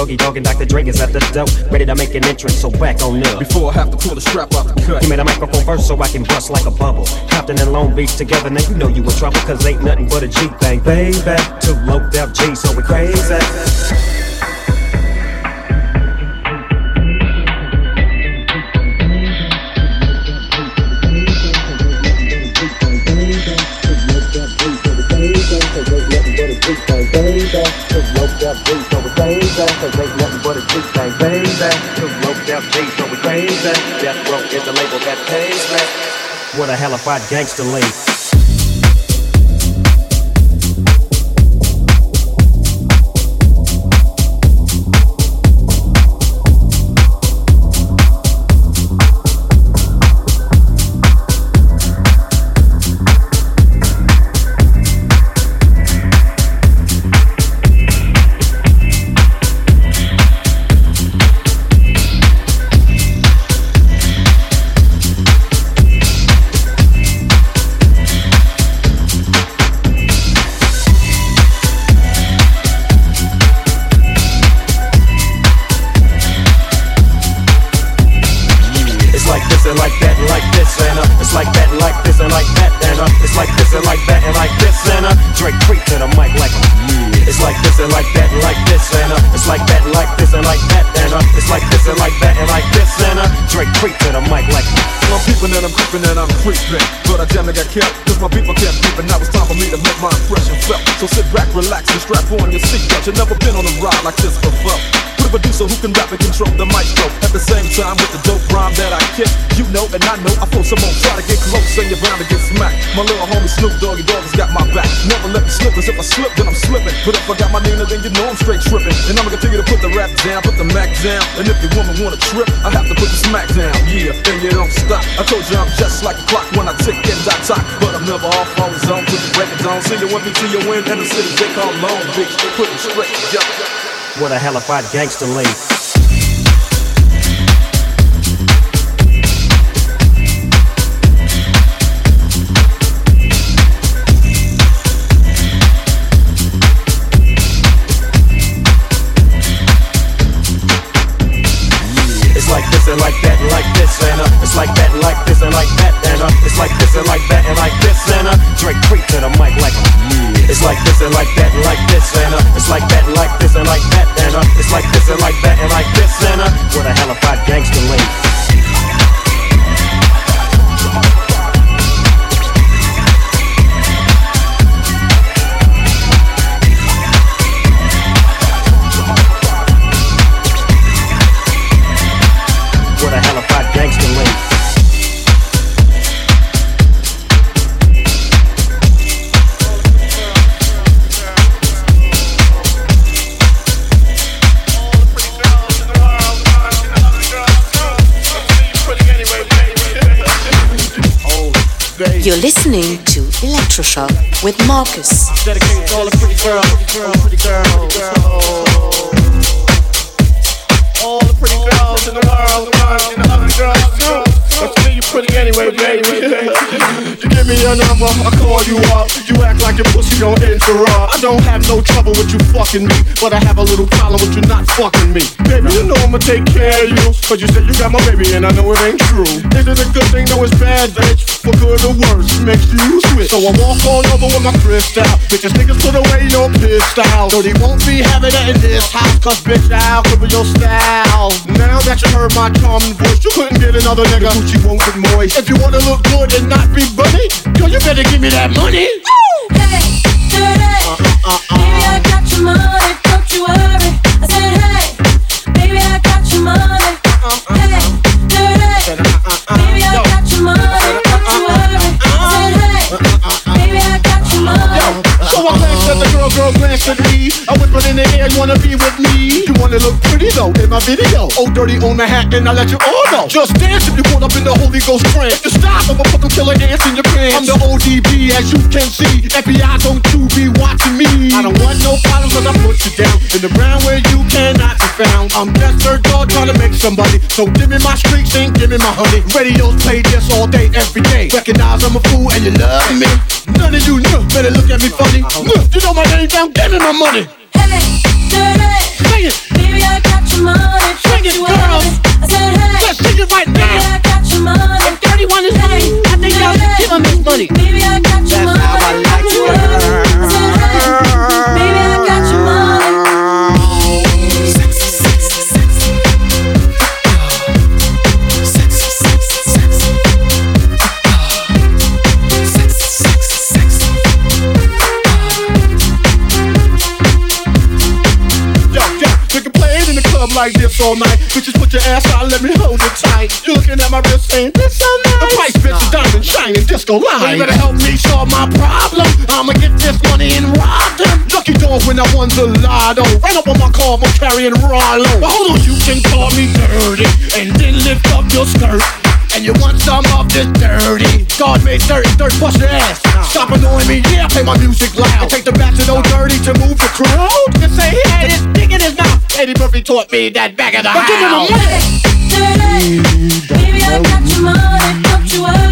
Doggy Dogg and Dr. Dre is at the door. Ready to make an entrance, so back on up. Before I have to pull the strap off the cut. Give me the microphone first so I can bust like a bubble. Compton and Long Beach together, now you know you in trouble, cause ain't nothing but a G thing, baby. Two low def G, so we crazy. What a hellified gangster lady. Like this and like that and like this and uh, it's like that and like this and like that and uh, it's like this and like that and like this and uh, Dre creep to the mic like yeah. It's like this and like that and like this and uh, it's like that and like this and like that and uh, it's like this and like that and like this and uh, Dre creep to the mic like. I'm peeping and I'm creeping and I'm creeping, but I damn near got kept cause my people kept creeping. Now it's time for me to make my impression felt. So sit back, relax, and strap on your seatbelt. You've never been on a ride like this before. With a producer who can rap and control the maestro at the same time with the dope rhyme that I kick. You know and I know I feel someone try to get close and you're bound to get smacked. My little homie Snoop Doggy Dogg has got my back. Never let me slip, cause if I slip, then I'm slipping. But if I got my Nina, then you know I'm straight tripping. And I'ma continue to put the rap down, put the Mac down. And if your woman wanna trip, I have to put the smack down. Yeah, and you don't stop. I told you I'm just like a clock when I tick and I talk. But I'm never off, always on to the it down. See you when me to your win, and the city they call Long Beach. Put it straight, yeah. What a hellified gangster lady. And like that and like this and uh, it's like that and like this and like that and uh, it's like this and like that and like this and uh, Dre creep to the mic like yeah. It's like this and like that and like this and uh, it's like that and like this and like that and uh, it's like this and like that and like this and uh, what a hellified gangster lady. What a You're listening to Electroshock with Marcus. All the pretty girls, all the pretty girls, all the pretty girls in the world, and the girls too. But to me, you pretty anyway, baby. you give me your number, I call you up. You act like your pussy don't interrupt. I don't have no trouble with you fucking me, but I have a little problem with you not fucking me. Baby, you know I'ma take care of you, cause you said you got my baby, and I know it ain't true. Is it a good thing? No, it's bad, bitch. For good or worse, makes you switch. So I walk all over with my crystal. Bitches niggas put away your pistol. So they won't be having it in this house, cause bitch, I'll cripple your style. Now that you heard my charming voice, you couldn't get another nigga. Gucci won't moist. If you wanna look good and not be bunny, girl, you better give me that money. Hey, dirty. Uh, uh, uh. Baby, I got your money, don't you worry. I said, hey, baby, I got your money. Hey, dirty. At the girl, girl glanced at me. I whispered in the air, you wanna be with me? You wanna look pretty though in my video. Oh, dirty on the hat, and I let you all know. Just dance if you caught up in the Holy Ghost trance. You stop, I'ma put killer ants in your pants. I'm the ODB, as you can see. FBI, don't you be watching me. I don't want no problems, cause I put you down in the ground where you cannot be found. I'm just third dog trying to make somebody. So give me my streaks and give me my honey. Radios play this all day, every day. Recognize I'm a fool and you love me. None of you know, better look at me funny. Look, you know my name down, give me my money. Hey, all night. Bitches, put your ass out, let me hold it tight. You looking at my wrist saying, this so nice. The price, bitch, is diamond shining disco line. You better help me solve my problem. I'ma get this money and rob them. Lucky dog when I won the lotto. Ran up on my car, I'm carrying Rollo. But hold on, you can call me dirty and then lift up your skirt. And you want some of this dirty. God made dirt, dirt bust your ass. Stop annoying me, yeah, play my music loud. And Take the back to no dirty to move the crowd. And say he had his dick in his mouth Eddie Murphy taught me that back of the But give him a house. money. Baby, I got your money, don't you worry.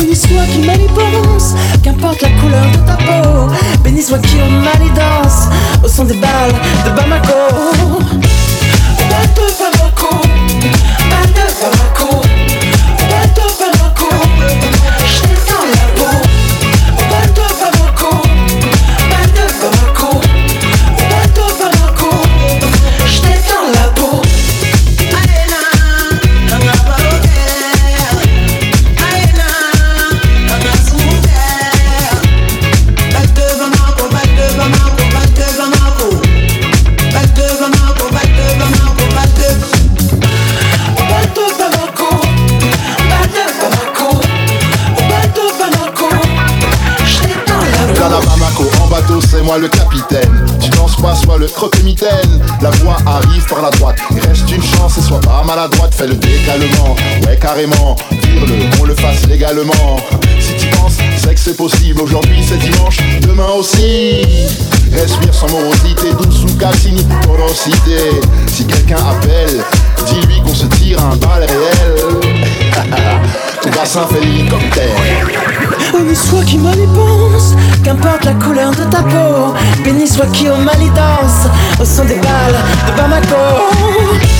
Bénis-toi qui manipulance, qu'importe la couleur de ta peau. Bénis-toi qui en danse au son des balles de Bamako. Carrément. Tire-le, qu'on le fasse légalement. Si tu penses, c'est que c'est possible. Aujourd'hui, c'est dimanche, demain aussi. Respire sans morosité, douce ou cassini, porosité. Si quelqu'un appelle, dis-lui qu'on se tire un bal réel. Ton bassin fait l'hélicoptère. Béni soit qui mal y pense, qu'importe la couleur de ta peau. Béni soit qui au mal y danse, au son des balles de Bamako.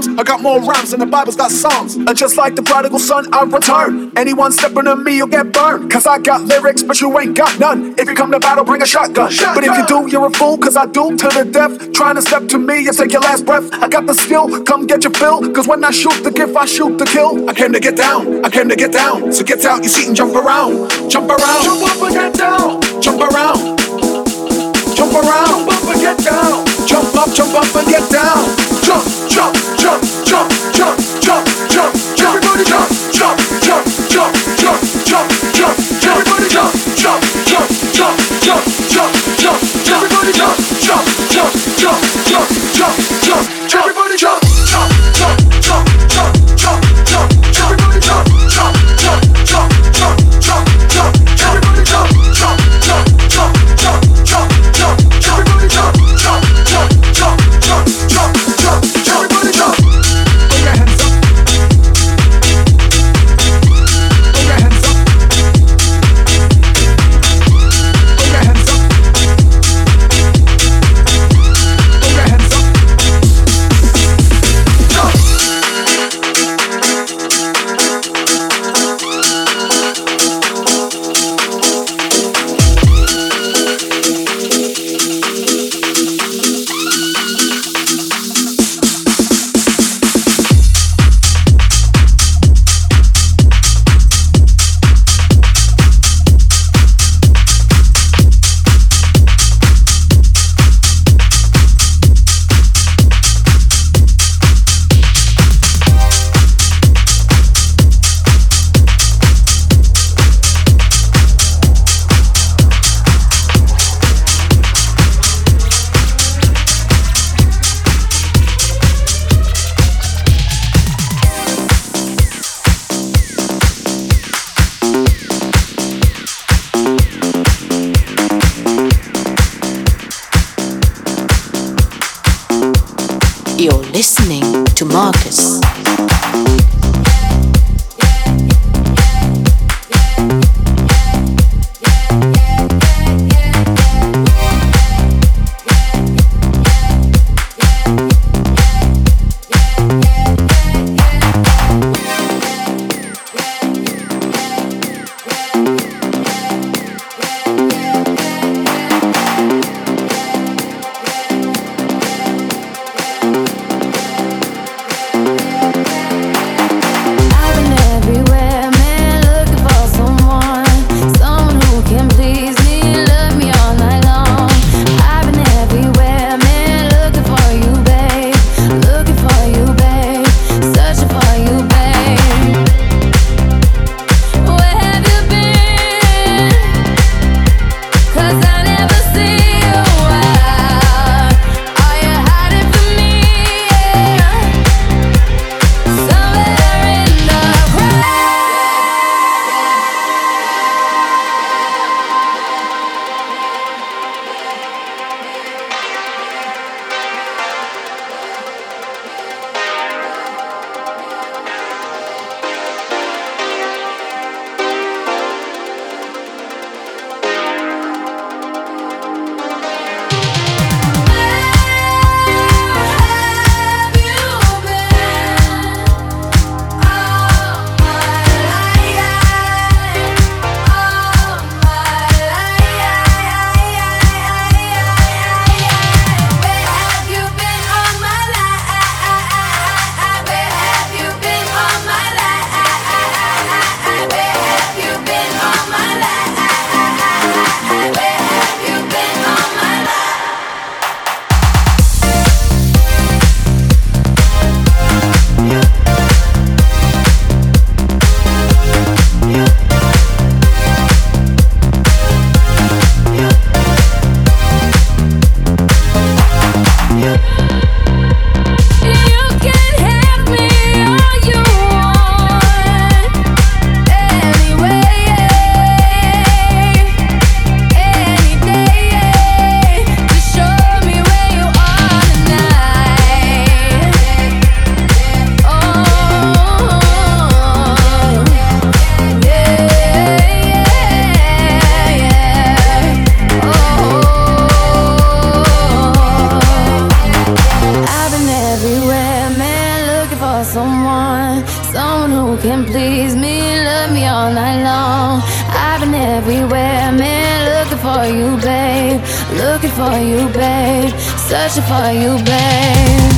came to drop bombs. I got more rhymes than the Bible's got songs. And just like the prodigal son, I return. Anyone stepping on me, you'll get burned. Cause I got lyrics, but you ain't got none. If you come to battle, bring a shotgun. But if you do, you're a fool, cause I do to the death. Trying to step to me and take your last breath. I got the skill, come get your fill. Cause when I shoot the gift, I shoot the kill. I came to get down, I came to get down. So get out your seat and jump around. Jump around, jump up and get down. Jump around, jump around, jump up and get down. Jump up, jump up and get down. Jump, jump, jump, jump, jump, jump, jump, jump. Everybody jump, jump, jump, jump, jump, jump, jump. Everybody jump, jump, jump, jump, jump, jump, Searching for you, babe.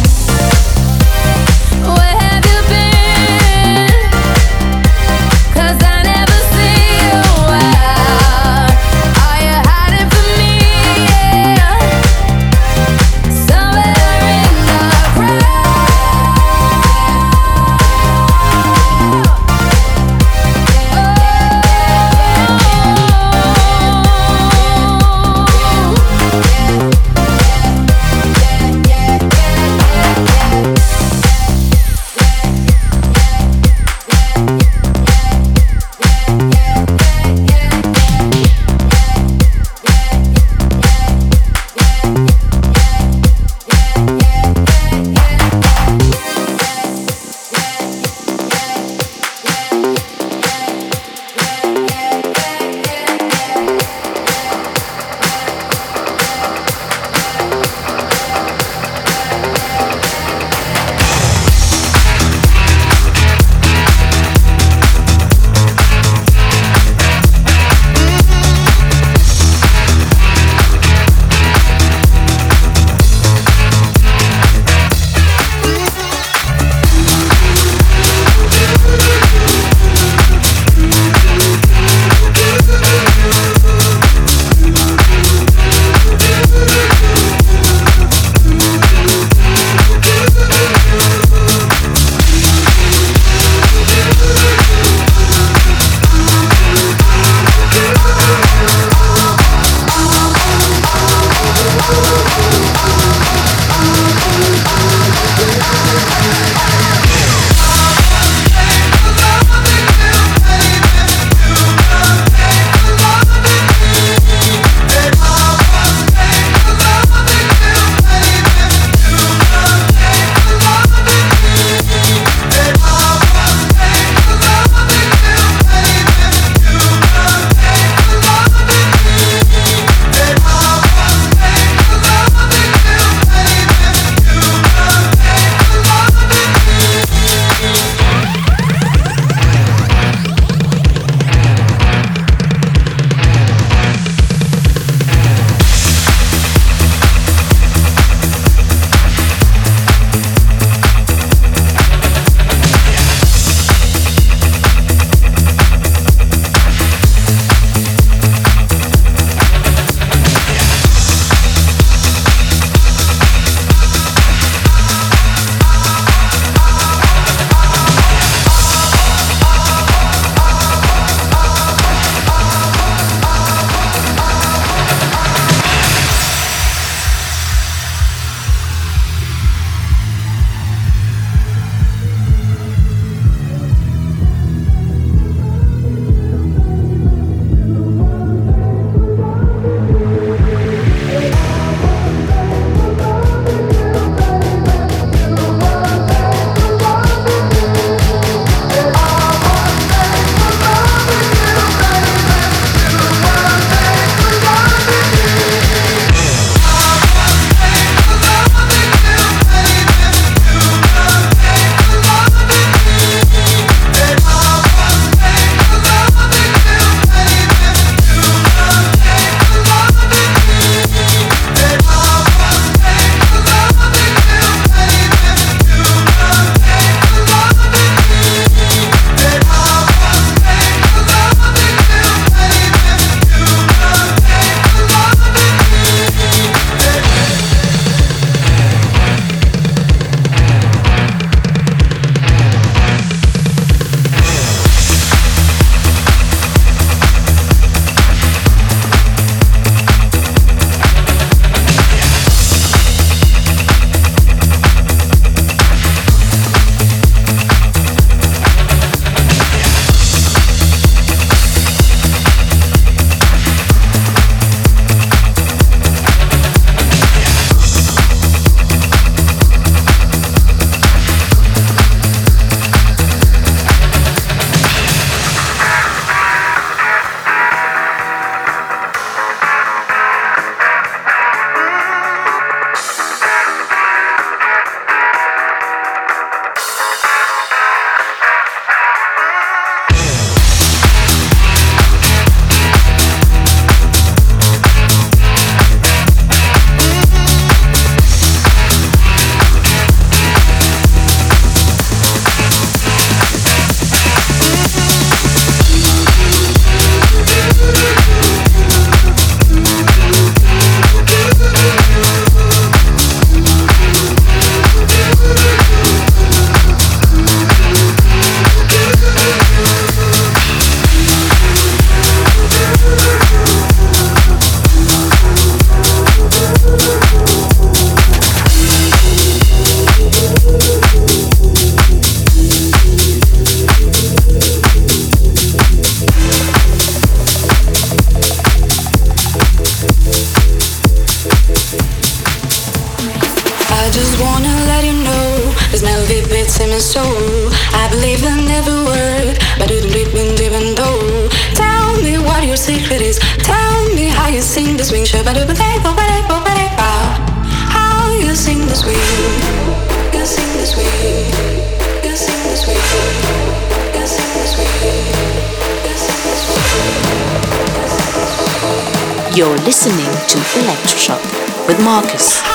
Listening to Electroshock with Marcus.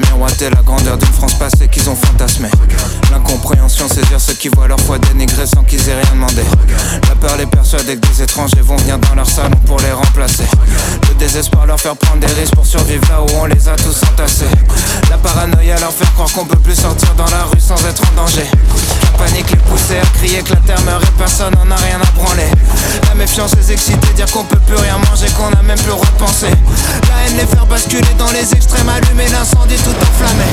Fait miroiter la grandeur d'une France passée qu'ils ont fantasmée. L'incompréhension, c'est dire ceux qui voient leur foi dénigrée sans qu'ils aient rien demandé. La peur les persuader que des étrangers vont venir dans leur salon pour les remplacer. Le leur faire prendre des risques pour survivre là où on les a tous entassés. La paranoïa leur faire croire qu'on peut plus sortir dans la rue sans être en danger. La panique les pousser à crier que la terre meurt et personne n'en a rien à branler. La méfiance les exciter, dire qu'on peut plus rien manger, qu'on a même plus repenser. La haine les faire basculer dans les extrêmes, allumer l'incendie tout enflammé.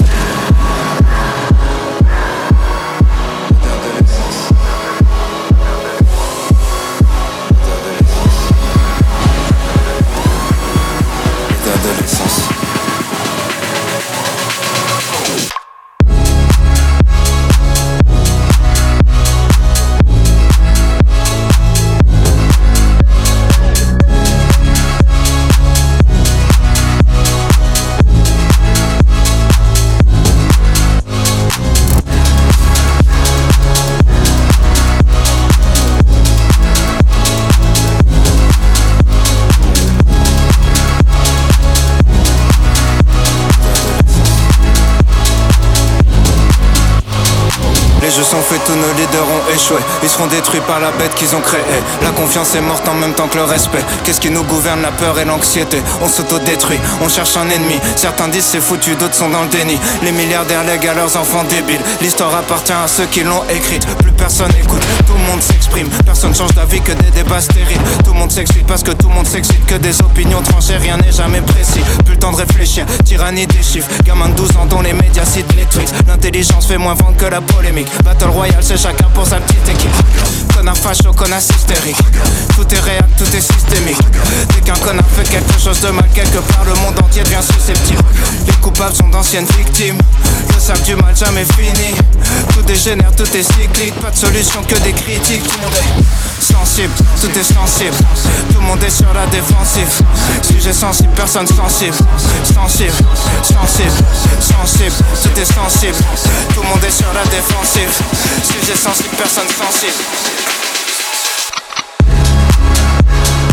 Ils seront détruits par la bête ont créée. La confiance est morte en même temps que le respect. Qu'est-ce qui nous gouverne La peur et l'anxiété? On s'auto-détruit, on cherche un ennemi. Certains disent c'est foutu, d'autres sont dans le déni. Les milliardaires lèguent à leurs enfants débiles. L'histoire appartient à ceux qui l'ont écrite. Plus personne écoute, tout le monde s'exprime. Personne change d'avis que des débats stériles. Tout le monde s'excite parce que tout le monde s'excite. Que des opinions tranchées, rien n'est jamais précis. Plus le temps de réfléchir, tyrannie des chiffres. Gamin de 12 ans dont les médias citent les tweets. L'intelligence fait moins vendre que la polémique. Battle Royale, c'est chacun pour sa petite équipe. Connard facho, Tout est réel, tout est systémique. Dès qu'un connard fait quelque chose de mal quelque part, le monde entier devient susceptible. Les coupables sont d'anciennes victimes. Le sac du mal jamais fini. Tout dégénère, tout est cyclique. Pas de solution que des critiques. Tout le monde est sensible, tout est sensible. Tout le monde est sur la défensive. Sujet sensible, personne sensible. Sensible, sensible, sensible. Tout est sensible. Tout le monde est sur la défensive. Sujet sensible, personne sensible. Thank you.